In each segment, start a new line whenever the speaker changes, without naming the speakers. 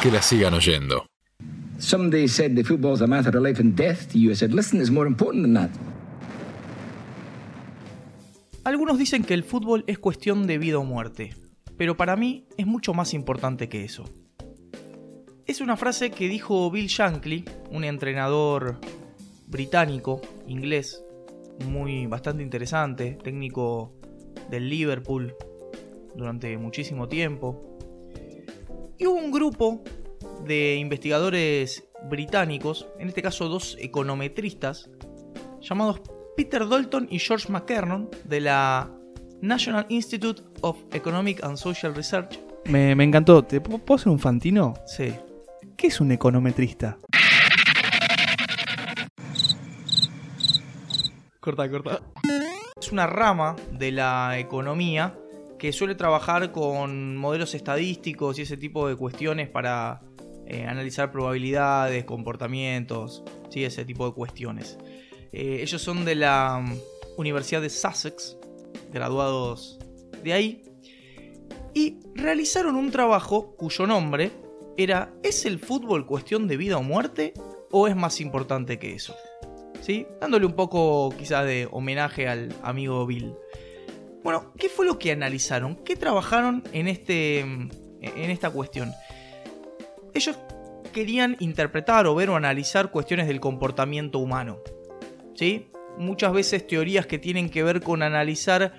que la sigan oyendo.
Somebody said the football's a matter of life and death to you. I said, listen, it's more important than that.
Algunos dicen que el fútbol es cuestión de vida o muerte, pero para mí es mucho más importante que eso. Es una frase que dijo Bill Shankly, un entrenador británico, inglés, muy bastante interesante, técnico del Liverpool durante muchísimo tiempo. Y hubo un grupo de investigadores británicos, en este caso dos econometristas, llamados Peter Dalton y George McKernan de la National Institute of Economic and Social Research.
Me, me encantó. ¿Te puedo puedo hacer un fantino?
Sí.
¿Qué es un econometrista?
Corta, corta. Es una rama de la economía que suele trabajar con modelos estadísticos y ese tipo de cuestiones para eh, analizar probabilidades, comportamientos, ¿sí? ese tipo de cuestiones. Eh, ellos son de la mm, Universidad de Sussex, graduados de ahí, y realizaron un trabajo cuyo nombre era ¿Es el fútbol cuestión de vida o muerte o es más importante que eso? ¿Sí? Dándole un poco quizás de homenaje al amigo Bill. Bueno, ¿qué fue lo que analizaron? ¿Qué trabajaron en, este, en esta cuestión? Ellos querían interpretar o ver o analizar cuestiones del comportamiento humano. ¿Sí? Muchas veces teorías que tienen que ver con analizar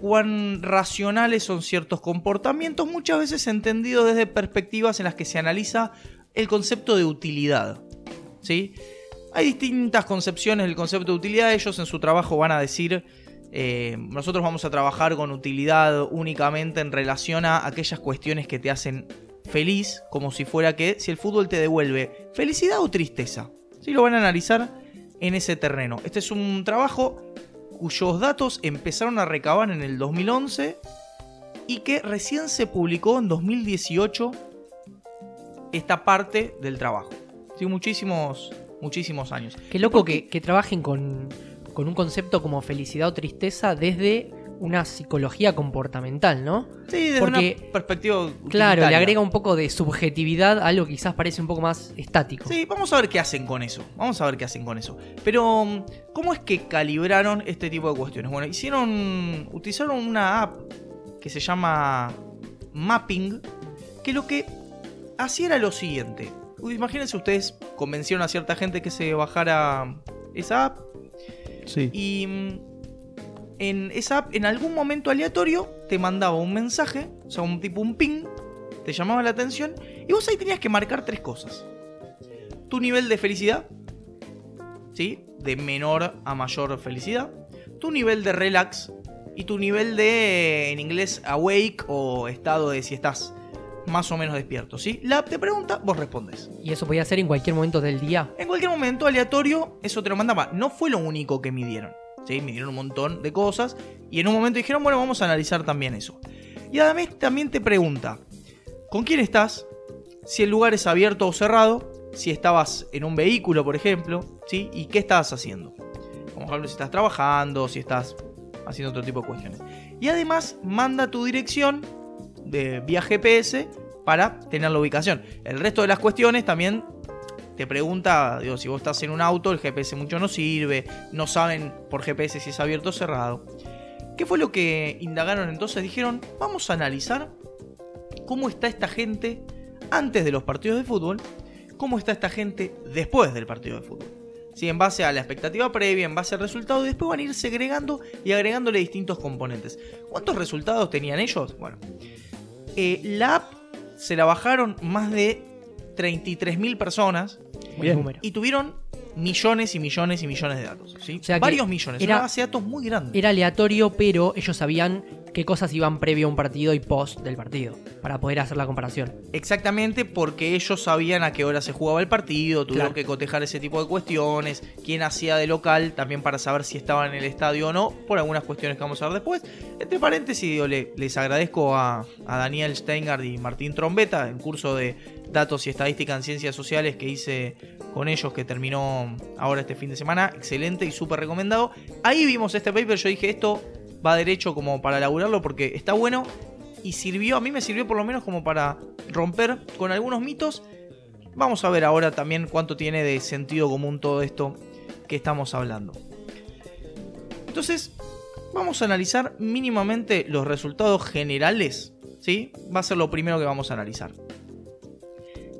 cuán racionales son ciertos comportamientos, muchas veces entendidos desde perspectivas en las que se analiza el concepto de utilidad. ¿Sí? Hay distintas concepciones del concepto de utilidad, ellos en su trabajo van a decir, eh, nosotros vamos a trabajar con utilidad únicamente en relación a aquellas cuestiones que te hacen feliz, como si fuera que si el fútbol te devuelve felicidad o tristeza. ¿Sí? Lo van a analizar en ese terreno. Este es un trabajo cuyos datos empezaron a recabar en el 2011 y que recién se publicó en 2018 esta parte del trabajo. Sí, muchísimos, muchísimos años.
Qué loco que, que trabajen con, con un concepto como felicidad o tristeza desde una psicología comportamental, ¿no?
Sí, desde
Porque,
una perspectiva
Claro, le agrega un poco de subjetividad a algo que quizás parece un poco más estático.
Sí, vamos a ver qué hacen con eso. Vamos a ver qué hacen con eso. Pero, ¿cómo es que calibraron este tipo de cuestiones? Bueno, hicieron. utilizaron una app que se llama Mapping, que lo que hacía era lo siguiente. Imagínense ustedes convencieron a cierta gente que se bajara esa app Y mm, en esa app, en algún momento aleatorio, te mandaba un mensaje, o sea, un tipo un ping, te llamaba la atención, y vos ahí tenías que marcar tres cosas. Tu nivel de felicidad, ¿sí? De menor a mayor felicidad. Tu nivel de relax y tu nivel de, en inglés, awake o estado de si estás más o menos despierto, ¿sí? La app te pregunta, vos respondes.
Y eso podía ser en cualquier momento del día.
En cualquier momento aleatorio, eso te lo mandaba. No fue lo único que midieron. ¿sí? Midieron un montón de cosas. Y en un momento dijeron, bueno, vamos a analizar también eso. Y además también te pregunta, ¿con quién estás? Si el lugar es abierto o cerrado. Si estabas en un vehículo, por ejemplo. ¿sí? Y qué estabas haciendo. Como por ejemplo, si estás trabajando, si estás haciendo otro tipo de cuestiones. Y además manda tu dirección de vía GPS para tener la ubicación. El resto de las cuestiones también te pregunta, digo, si vos estás en un auto, el GPS mucho no sirve, no saben por GPS si es abierto o cerrado. ¿Qué fue lo que indagaron entonces? Dijeron, vamos a analizar cómo está esta gente antes de los partidos de fútbol, cómo está esta gente después del partido de fútbol. Sí, en base a la expectativa previa, en base al resultado, y después van a ir segregando y agregándole distintos componentes. ¿Cuántos resultados tenían ellos? Bueno, eh, la app se la bajaron más de 33.000 personas
Bien.
y tuvieron millones y millones y millones de datos. ¿sí?
O sea que
Varios millones,
era-
una base de datos muy grande.
Era aleatorio, pero ellos sabían qué cosas iban previo a un partido y post del partido, para poder hacer la comparación.
Exactamente porque ellos sabían a qué hora se jugaba el partido, tuvieron
Claro.
que cotejar ese tipo de cuestiones, quién hacía de local, también para saber si estaba en el estadio o no, por algunas cuestiones que vamos a ver después. Entre paréntesis, digo, les agradezco a, a Daniel Steingard y Martín Trombeta, en curso de datos y estadística en ciencias sociales que hice con ellos, que terminó ahora este fin de semana, excelente y súper recomendado. Ahí vimos este paper, yo dije, esto va derecho como para laburarlo porque está bueno y sirvió, a mí me sirvió por lo menos como para romper con algunos mitos. Vamos a ver ahora también cuánto tiene de sentido común todo esto que estamos hablando. Entonces, vamos a analizar mínimamente los resultados generales. ¿sí? Va a ser lo primero que vamos a analizar.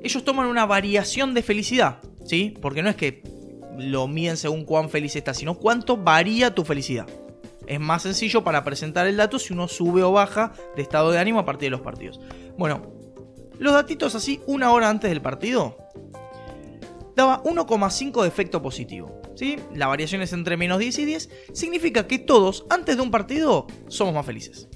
Ellos toman una variación de felicidad, ¿sí? Porque no es que lo miden según cuán feliz estás, sino cuánto varía tu felicidad. Es más sencillo para presentar el dato si uno sube o baja de estado de ánimo a partir de los partidos. Bueno, los datitos así, una hora antes del partido, daba 1,5 de efecto positivo. ¿sí? La variación es entre menos 10 y 10. Significa que todos, antes de un partido, somos más felices.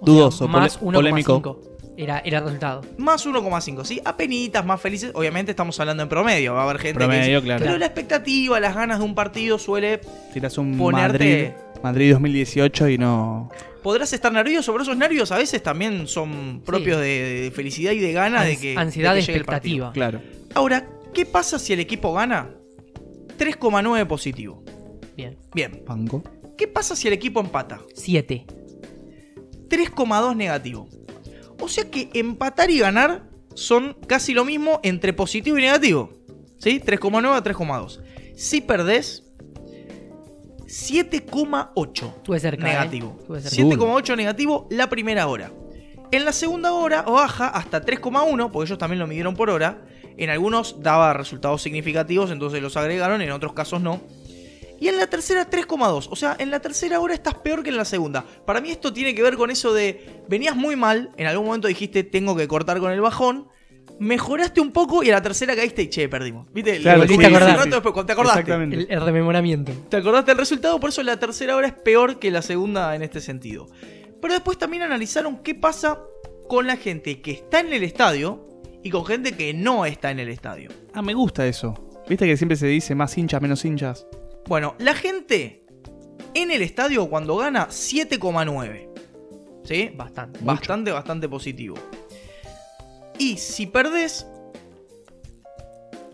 O
Dudoso,
sea, más
pole- polémico.
1,5 era, era el resultado.
Más 1,5, ¿sí? Apenitas más felices. Obviamente estamos hablando en promedio. Va a haber gente que
Promedio,
dice,
claro.
Pero la expectativa, las ganas de un partido suele...
Tiras un
Ponerte-
Madrid, Madrid 2018 y no.
Podrás estar nervioso, pero esos nervios a veces también son propios de, de felicidad y de ganas de que...
ansiedad
de que llegue el partido.
expectativa.
Claro.
Ahora, ¿qué pasa si el equipo gana? 3,9 positivo.
Bien.
Bien.
Banco.
¿Qué pasa si el equipo empata?
7.
3,2 negativo. O sea que empatar y ganar son casi lo mismo entre positivo y negativo. ¿Sí? 3,9 a 3,2. Si perdés, 7,8
Estuve cerca.
negativo.
¿eh? Estuve cerca.
7,8 negativo la primera hora. En la segunda hora baja hasta 3,1, porque ellos también lo midieron por hora. En algunos daba resultados significativos, entonces los agregaron, en otros casos no. Y en la tercera 3,2. O sea, en la tercera hora estás peor que en la segunda. Para mí esto tiene que ver con eso de, venías muy mal, en algún momento dijiste, tengo que cortar con el bajón. Mejoraste un poco y a la tercera caíste y che, perdimos. ¿Viste?
Claro,
Lo
volviste
volviste
a
un
acordar.
rato después, cuando te acordaste.
Exactamente.
El, el rememoramiento.
¿Te acordaste del resultado? Por eso la tercera hora es peor que la segunda en este sentido. Pero después también analizaron qué pasa con la gente que está en el estadio y con gente que no está en el estadio.
Ah, me gusta eso. Viste que siempre se dice más hinchas, menos hinchas.
Bueno, la gente en el estadio cuando gana 7,9. ¿Sí?
Bastante.
Bastante, bastante positivo. Y si perdés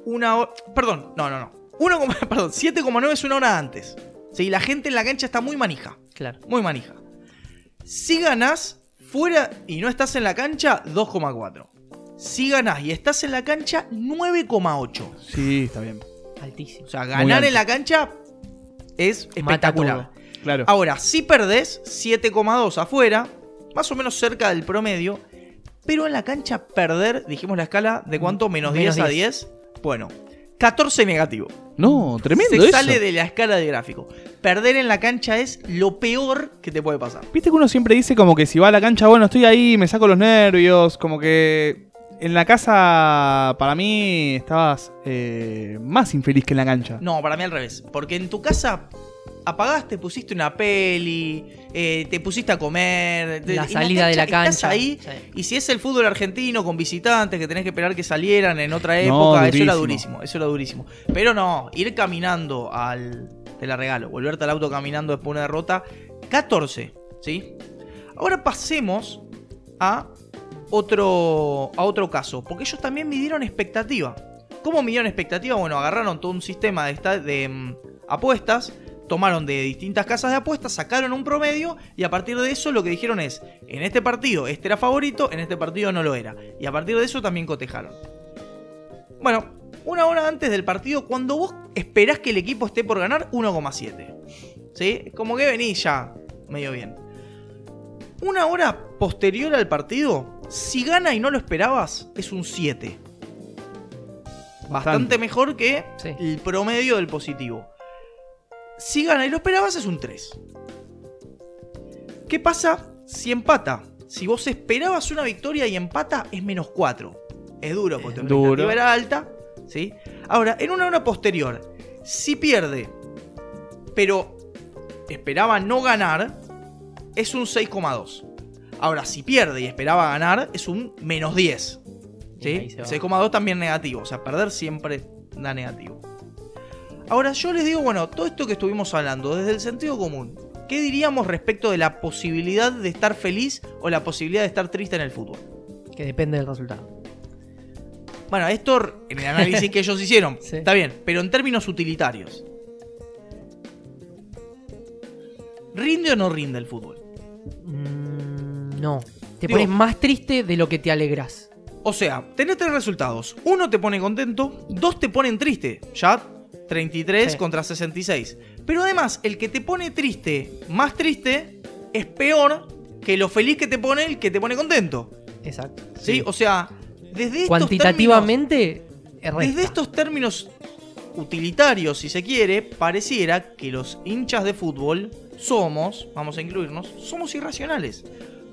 una hora... Perdón, no, no, no. 1, perdón, 7,9 es una hora antes. ¿Sí? La gente en la cancha está muy manija.
Claro.
Muy manija. Si ganás fuera y no estás en la cancha, 2,4. Si ganás y estás en la cancha, 9,8.
Sí, está bien.
Altísimo.
O sea, ganar en la cancha es espectacular.
Claro.
Ahora, si perdés, 7,2 afuera, más o menos cerca del promedio. Pero en la cancha perder, dijimos la escala de cuánto, menos,
Menos
10 a
10.
10. Bueno, 14 negativo.
No, tremendo
Se
eso.
sale de la escala de gráfico. Perder en la cancha es lo peor que te puede pasar.
Viste que uno siempre dice como que si va a la cancha, bueno, estoy ahí, me saco los nervios, como que en la casa para mí estabas eh, más infeliz que en la cancha.
No, para mí al revés. Porque en tu casa apagaste, pusiste una peli, eh, te pusiste a comer. te-
La
en
salida de la
Estás
cancha.
ahí.
Sí.
Y si es el fútbol argentino con visitantes que tenés que esperar que salieran en otra
No,
época, eso era
durísimo.
durísimo. Eso era durísimo. Pero no, ir caminando al. Te la regalo, volverte al auto caminando después de una derrota. 14, ¿sí? Ahora pasemos a otro, a otro caso. Porque ellos también midieron expectativa. ¿Cómo midieron expectativa? Bueno, agarraron todo un sistema de, mm, apuestas. Tomaron de distintas casas de apuestas, sacaron un promedio y a partir de eso lo que dijeron es, en este partido este era favorito, en este partido no lo era. Y a partir de eso también cotejaron. Bueno, una hora antes del partido, cuando vos esperás que el equipo esté por ganar, 1,7. ¿Sí? Como que venís ya medio bien. Una hora posterior al partido, si gana y no lo esperabas, es un 7. Bastante mejor que
Sí.
el promedio del positivo. Si gana y lo esperabas, es un 3. ¿Qué pasa si empata? Si vos esperabas una victoria y empata, es menos 4. Es duro porque tu
Duro.
expectativa era alta. ¿sí? Ahora, en una hora posterior, si pierde, pero esperaba no ganar, es un 6,2. Ahora, si pierde y esperaba ganar, es un menos 10.
Y ahí
¿sí?
se va.
6,2 también negativo. O sea, perder siempre da negativo. Ahora, yo les digo, bueno, todo esto que estuvimos hablando, desde el sentido común, ¿qué diríamos respecto de la posibilidad de estar feliz o la posibilidad de estar triste en el fútbol?
Que depende del resultado.
Bueno, esto en el análisis que ellos hicieron,
Sí.
está bien, pero en términos utilitarios. ¿Rinde o no rinde el fútbol?
Mm, No. Te
Digo-
pones más triste de lo que te alegras.
O sea, tenés tres resultados. Uno te pone contento, dos te ponen triste. Ya 33
Sí.
contra 66. Pero además, el que te pone triste, más triste, es peor que lo feliz que te pone el que te pone contento.
Exacto.
¿Sí? O sea, desde estos
Cuantitativamente,
términos-
recta.
desde estos términos utilitarios, si se quiere, pareciera que los hinchas de fútbol somos, vamos a incluirnos, somos irracionales.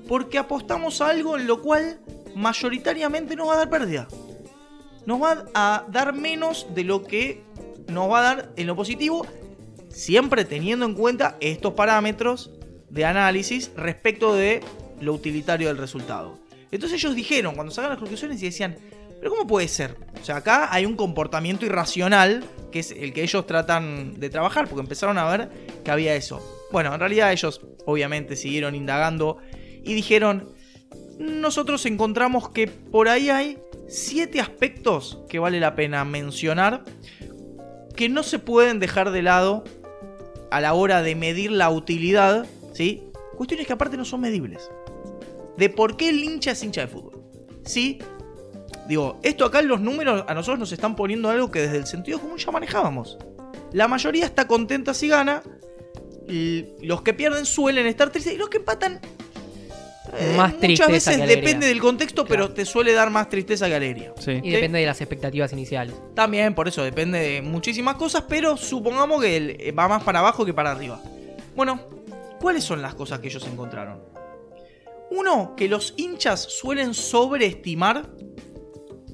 Porque apostamos a algo en lo cual mayoritariamente nos va a dar pérdida. Nos va a dar menos de lo que nos va a dar en lo positivo, siempre teniendo en cuenta estos parámetros de análisis respecto de lo utilitario del resultado. Entonces ellos dijeron, cuando sacan las conclusiones y decían, pero ¿cómo puede ser? O sea, acá hay un comportamiento irracional, que es el que ellos tratan de trabajar, porque empezaron a ver que había eso. Bueno, en realidad ellos obviamente siguieron indagando y dijeron, nosotros encontramos que por ahí hay siete aspectos que vale la pena mencionar que no se pueden dejar de lado a la hora de medir la utilidad, ¿sí? Cuestiones que aparte no son medibles. De por qué el hincha es hincha de fútbol. ¿Sí? Digo, esto acá en los números a nosotros nos están poniendo algo que desde el sentido común ya manejábamos. La mayoría está contenta si gana. Los que pierden suelen estar tristes y los que empatan eh,
Más
muchas
tristeza
veces
que alegría.
depende del contexto,
Claro.
pero te suele dar más tristeza que alegría.
Sí.
Y depende de las expectativas iniciales.
También, por eso depende de muchísimas cosas, pero supongamos que eh, va más para abajo que para arriba. Bueno, ¿cuáles son las cosas que ellos encontraron? Uno, que los hinchas suelen sobreestimar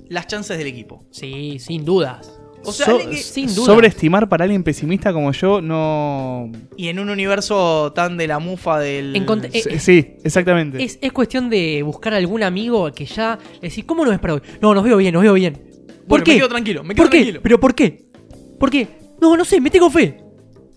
las chances del equipo.
Sí, sin dudas.
O sea,
So-
alguien que-
sin duda.
Sobreestimar para alguien pesimista como yo no.
y en un universo tan de la mufa del...
Encont- eh,
Sí, sí, exactamente.
Es, es cuestión de buscar algún amigo que ya le decís, ¿cómo no es para hoy? No, nos veo bien, nos veo bien. ¿Por
Bueno,
qué?
me quedo tranquilo, me quedo
¿Por qué?
tranquilo.
¿Pero por qué? ¿Por qué? No, no sé, me tengo fe.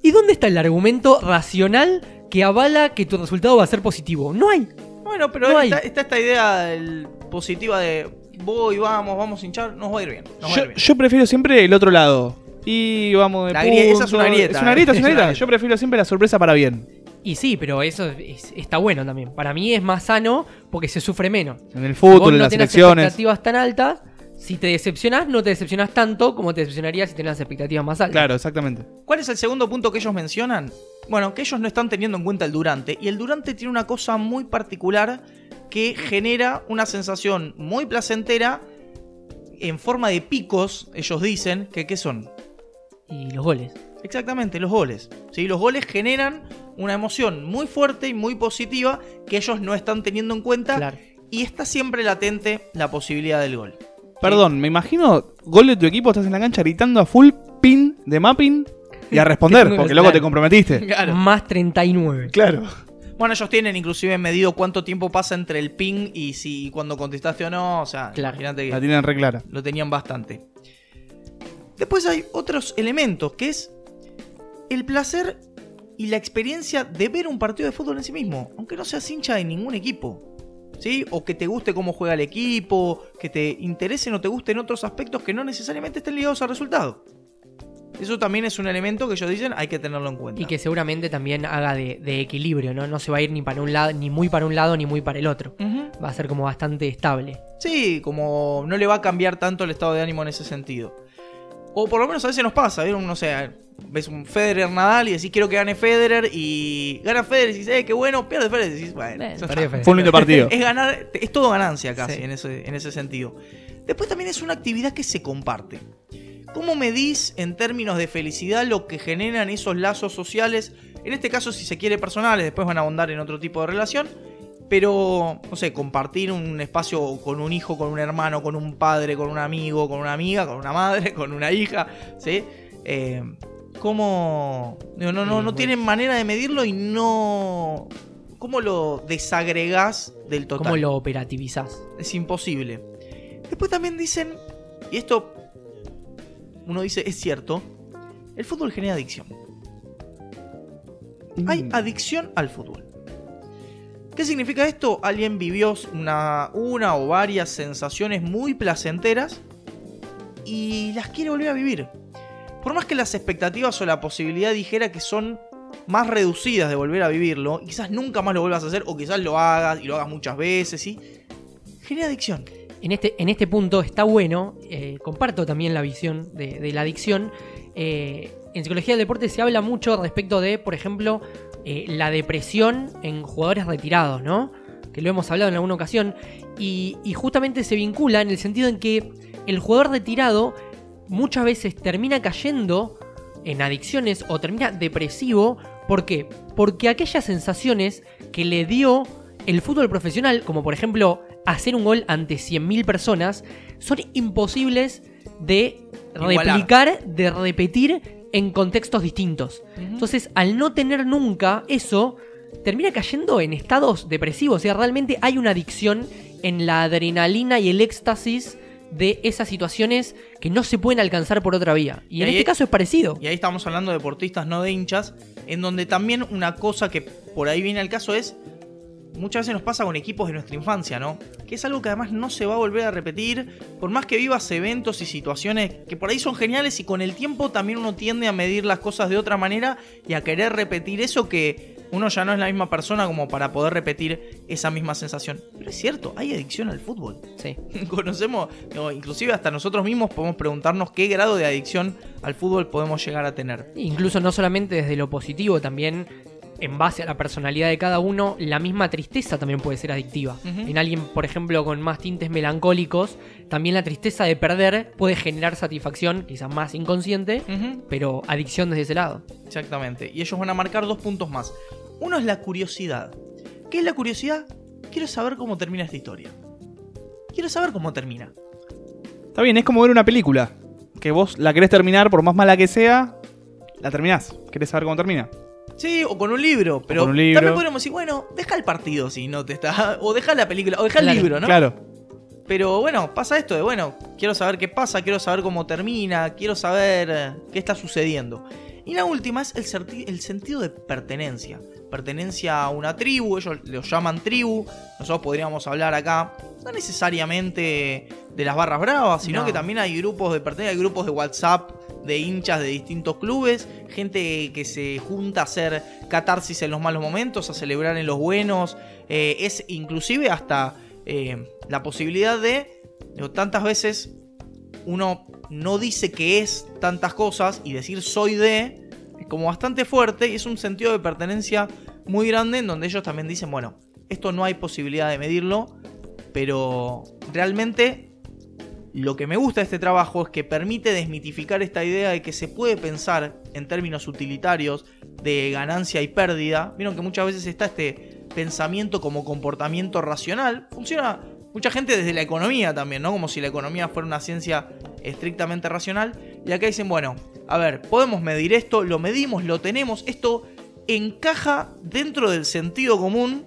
¿Y dónde está el argumento racional que avala que tu resultado va a ser positivo? No hay.
Bueno, pero
No hay.
está, está esta idea del- positiva de voy, vamos, vamos a hinchar, nos va a ir bien. Nos va a
Yo,
ir bien.
yo prefiero siempre el otro lado. Y vamos de
La grie- esa es
punto.
una grieta,
Es una grieta,
eh.
es una grieta. Yo prefiero siempre la sorpresa para bien.
Y sí, pero eso es- está bueno también. Para mí es más sano porque se sufre menos.
En el
Si
fútbol, en
no
las
tenés
elecciones.
expectativas tan altas, si te decepcionás, no te decepcionás tanto como te decepcionarías si tenés las expectativas más altas.
Claro, exactamente.
¿Cuál es el segundo punto que ellos mencionan? Bueno, que ellos no están teniendo en cuenta el durante. Y el durante tiene una cosa muy particular que genera una sensación muy placentera en forma de picos, ellos dicen, que ¿qué son?
Y los goles.
Exactamente, los goles. ¿sí? Los goles generan una emoción muy fuerte y muy positiva que ellos no están teniendo en cuenta
Claro.
y está siempre latente la posibilidad del gol.
Perdón, me imagino gol de tu equipo, estás en la cancha gritando a full pin de mapping y a responder, porque luego
claro.
te comprometiste.
Claro.
Más 39.
Claro.
Bueno, ellos tienen inclusive medido cuánto tiempo pasa entre el ping y si cuando contestaste o no. O sea,
Claro.
imagínate que
La tienen re clara.
lo tenían bastante. Después hay otros elementos, que es el placer y la experiencia de ver un partido de fútbol en sí mismo, aunque no seas hincha de ningún equipo. ¿Sí? O que te guste cómo juega el equipo, que te interesen o te gusten otros aspectos que no necesariamente estén ligados al resultado. Eso también es un elemento que ellos dicen hay que tenerlo en cuenta.
Y que seguramente también haga de, de equilibrio, ¿no? No se va a ir ni para un lado, ni muy para un lado, ni muy para el otro. Va a ser como bastante estable.
Sí, como no le va a cambiar tanto el estado de ánimo en ese sentido. O por lo menos a veces nos pasa, ¿vieron? no sé, ves un Federer Nadal y decís quiero que gane Federer y gana Federer y dices, eh, qué bueno, pierde Federer y decís, bueno.
Federer.
Fue un lindo partido.
es ganar, es todo ganancia casi
Sí.
en, ese, en ese sentido. Después también es una actividad que se comparte. ¿Cómo medís en términos de felicidad lo que generan esos lazos sociales? En este caso, si se quiere personales, después van a ahondar en otro tipo de relación. Pero, no sé, compartir un espacio con un hijo, con un hermano, con un padre, con un amigo, con una amiga, con una madre, con una hija, ¿sí? Eh, ¿Cómo...? no, no, tienen manera de medirlo y no... ¿Cómo lo desagregás del total?
¿Cómo lo operativizás?
Es imposible. Después también dicen, y esto uno dice, es cierto, el fútbol genera adicción. Hay
Mm.
adicción al fútbol. ¿Qué significa esto? Alguien vivió una, una o varias sensaciones muy placenteras y las quiere volver a vivir. Por más que las expectativas o la posibilidad dijera que son más reducidas de volver a vivirlo, quizás nunca más lo vuelvas a hacer, o quizás lo hagas y lo hagas muchas veces, ¿sí? Genera adicción.
En este, en este punto está bueno, eh, comparto también la visión de, la adicción. Eh, en psicología del deporte se habla mucho respecto de, por ejemplo, eh, la depresión en jugadores retirados, ¿no? Que lo hemos hablado en alguna ocasión. Y, y justamente se vincula en el sentido en que el jugador retirado muchas veces termina cayendo en adicciones o termina depresivo. ¿Por qué? Porque aquellas sensaciones que le dio el fútbol profesional, como por ejemplo hacer un gol ante 100.000 personas, son imposibles de
Igualar.
replicar, de repetir en contextos distintos. Entonces, al no tener nunca eso, termina cayendo en estados depresivos. O sea, realmente hay una adicción en la adrenalina y el éxtasis de esas situaciones que no se pueden alcanzar por otra vía. Y,
Y
en este caso es parecido.
Y ahí estamos hablando de deportistas, no de hinchas, en donde también una cosa que por ahí viene al caso es, muchas veces nos pasa con equipos de nuestra infancia, ¿no? Que es algo que además no se va a volver a repetir, por más que vivas eventos y situaciones que por ahí son geniales y con el tiempo también uno tiende a medir las cosas de otra manera y a querer repetir eso que uno ya no es la misma persona como para poder repetir esa misma sensación. Pero es cierto, hay adicción al fútbol.
Sí.
Conocemos, no, inclusive hasta nosotros mismos podemos preguntarnos qué grado de adicción al fútbol podemos llegar a tener.
Incluso no solamente desde lo positivo, también en base a la personalidad de cada uno, la misma tristeza también puede ser adictiva. En alguien, por ejemplo, con más tintes melancólicos, también la tristeza de perder puede generar satisfacción, quizás más inconsciente, pero adicción desde ese lado.
Exactamente. Y ellos van a marcar dos puntos más. Uno es la curiosidad. ¿Qué es la curiosidad? Quiero saber cómo termina esta historia. Quiero saber cómo termina.
Está bien, es como ver una película. Que vos la querés terminar, por más mala que sea, la terminás. ¿Querés saber cómo termina?
Sí, o con un libro, pero
con un libro.
también podríamos decir, bueno, deja el partido si no te está. O deja la película, o deja el
Claro,
libro, ¿no?
Claro.
Pero bueno, pasa esto de, bueno, quiero saber qué pasa, quiero saber cómo termina, quiero saber eh, qué está sucediendo. Y la última es el, sentido de pertenencia. Pertenencia a una tribu, ellos lo llaman tribu. Nosotros podríamos hablar acá, no necesariamente de las barras bravas, sino
No.
que también hay grupos de pertenencia, hay grupos de WhatsApp de hinchas de distintos clubes, gente que se junta a hacer catarsis en los malos momentos, a celebrar en los buenos. Eh, es inclusive hasta eh, la posibilidad de, digo, tantas veces uno no dice que es tantas cosas y decir soy de como bastante fuerte y es un sentido de pertenencia muy grande en donde ellos también dicen, bueno, esto no hay posibilidad de medirlo, pero realmente lo que me gusta de este trabajo es que permite desmitificar esta idea de que se puede pensar en términos utilitarios de ganancia y pérdida. Vieron que muchas veces está este pensamiento como comportamiento racional. Funciona mucha gente desde la economía también, ¿no? Como si la economía fuera una ciencia estrictamente racional. Y acá dicen, bueno, a ver, podemos medir esto, lo medimos, lo tenemos, esto encaja dentro del sentido común,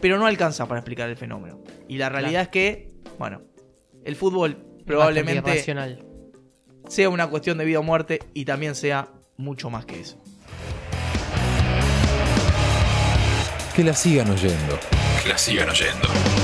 pero no alcanza para explicar el fenómeno. Y la realidad es que, bueno, el fútbol probablemente sea una cuestión de vida o muerte y también sea mucho más que eso.
Que la sigan oyendo.
Que la sigan oyendo.